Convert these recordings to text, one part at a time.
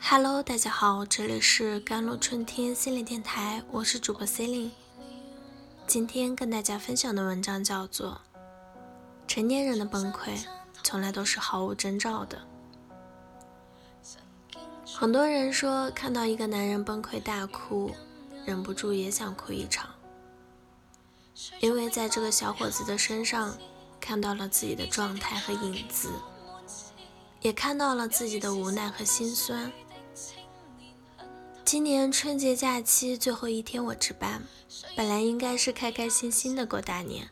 Hello，大家好，这里是甘露春天心理电台，我是主播 c e l i n e 今天跟大家分享的文章叫做《成年人的崩溃从来都是毫无征兆的》。很多人说看到一个男人崩溃大哭，忍不住也想哭一场，因为在这个小伙子的身上看到了自己的状态和影子，也看到了自己的无奈和心酸。今年春节假期最后一天，我值班。本来应该是开开心心的过大年，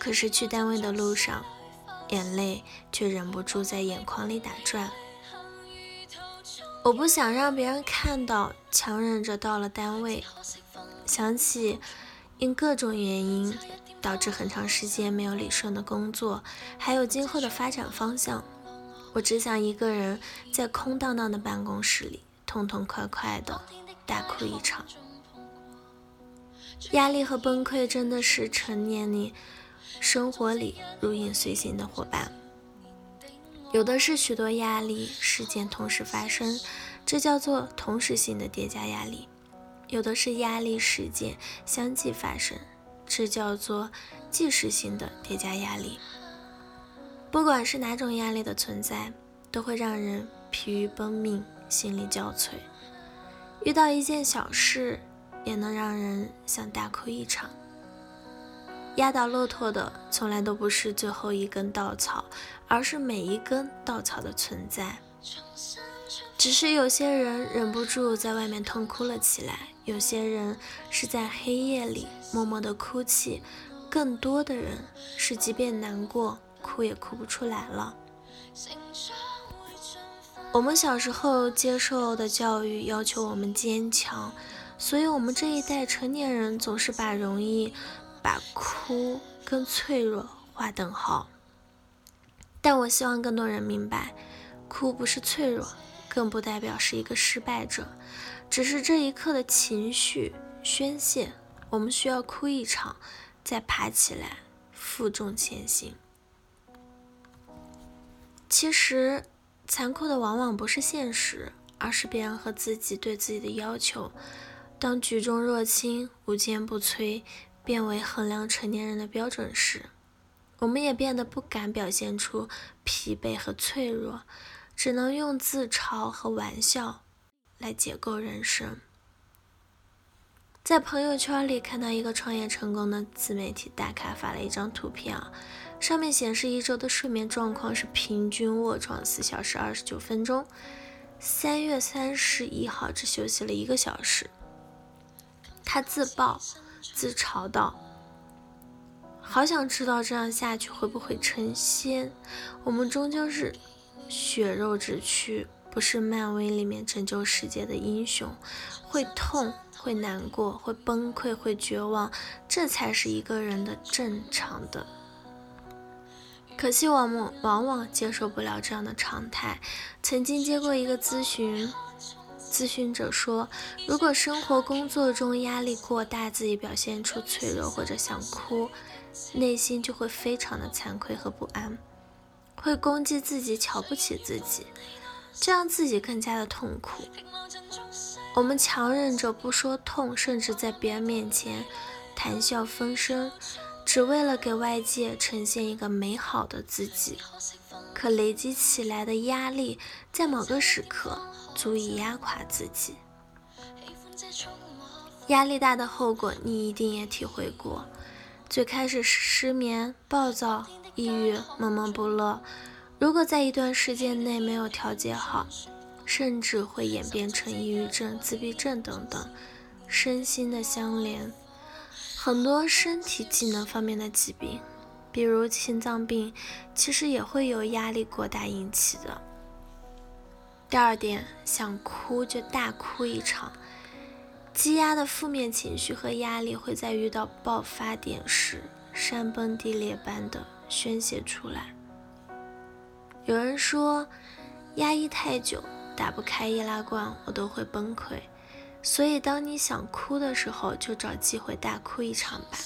可是去单位的路上，眼泪却忍不住在眼眶里打转。我不想让别人看到，强忍着到了单位，想起因各种原因导致很长时间没有理顺的工作，还有今后的发展方向，我只想一个人在空荡荡的办公室里。痛痛快快的大哭一场，压力和崩溃真的是成年里生活里如影随形的伙伴。有的是许多压力事件同时发生，这叫做同时性的叠加压力；有的是压力事件相继发生，这叫做即时性的叠加压力。不管是哪种压力的存在，都会让人疲于奔命。心力交瘁，遇到一件小事也能让人想大哭一场。压倒骆驼的从来都不是最后一根稻草，而是每一根稻草的存在。只是有些人忍不住在外面痛哭了起来，有些人是在黑夜里默默的哭泣，更多的人是即便难过，哭也哭不出来了。我们小时候接受的教育要求我们坚强，所以我们这一代成年人总是把容易把哭跟脆弱划等号。但我希望更多人明白，哭不是脆弱，更不代表是一个失败者，只是这一刻的情绪宣泄，我们需要哭一场，再爬起来，负重前行。其实。残酷的往往不是现实，而是别人和自己对自己的要求。当举重若轻、无坚不摧变为衡量成年人的标准时，我们也变得不敢表现出疲惫和脆弱，只能用自嘲和玩笑来解构人生。在朋友圈里看到一个创业成功的自媒体大咖发了一张图片啊。上面显示一周的睡眠状况是平均卧床四小时二十九分钟，三月三十一号只休息了一个小时。他自曝自嘲道：“好想知道这样下去会不会成仙。我们终究是血肉之躯，不是漫威里面拯救世界的英雄，会痛，会难过，会崩溃，会绝望，这才是一个人的正常的。”可惜我们往往接受不了这样的常态。曾经接过一个咨询，咨询者说，如果生活工作中压力过大，自己表现出脆弱或者想哭，内心就会非常的惭愧和不安，会攻击自己，瞧不起自己，这样自己更加的痛苦。我们强忍着不说痛，甚至在别人面前谈笑风生。只为了给外界呈现一个美好的自己，可累积起来的压力，在某个时刻足以压垮自己。压力大的后果，你一定也体会过。最开始是失眠、暴躁、抑郁、闷闷不乐，如果在一段时间内没有调节好，甚至会演变成抑郁症、自闭症等等，身心的相连。很多身体机能方面的疾病，比如心脏病，其实也会由压力过大引起的。第二点，想哭就大哭一场，积压的负面情绪和压力会在遇到爆发点时，山崩地裂般的宣泄出来。有人说，压抑太久，打不开易拉罐，我都会崩溃。所以，当你想哭的时候，就找机会大哭一场吧，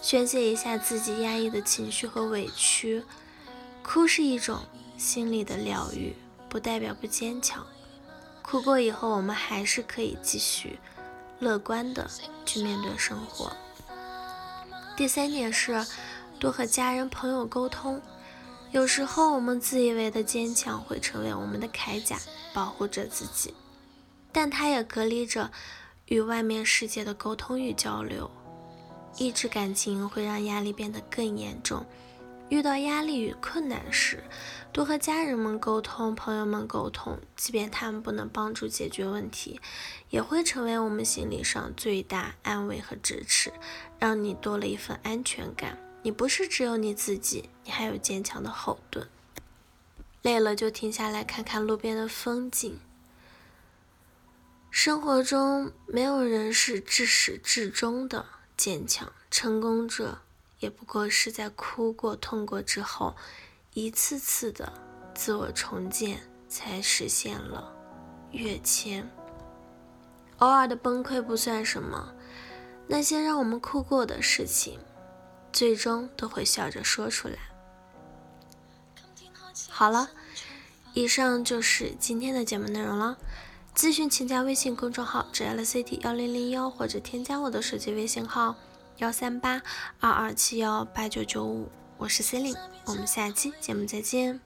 宣泄一下自己压抑的情绪和委屈。哭是一种心理的疗愈，不代表不坚强。哭过以后，我们还是可以继续乐观的去面对生活。第三点是多和家人朋友沟通。有时候我们自以为的坚强会成为我们的铠甲，保护着自己，但它也隔离着与外面世界的沟通与交流。抑制感情会让压力变得更严重。遇到压力与困难时，多和家人们沟通、朋友们沟通，即便他们不能帮助解决问题，也会成为我们心理上最大安慰和支持，让你多了一份安全感。你不是只有你自己，你还有坚强的后盾。累了就停下来看看路边的风景。生活中没有人是至始至终的坚强，成功者。也不过是在哭过、痛过之后，一次次的自我重建，才实现了跃迁。偶尔的崩溃不算什么，那些让我们哭过的事情，最终都会笑着说出来。好了，以上就是今天的节目内容了。咨询请加微信公众号 “jlct 幺零零幺”或者添加我的手机微信号。幺三八二二七幺八九九五，我是 Celine，我们下期节目再见。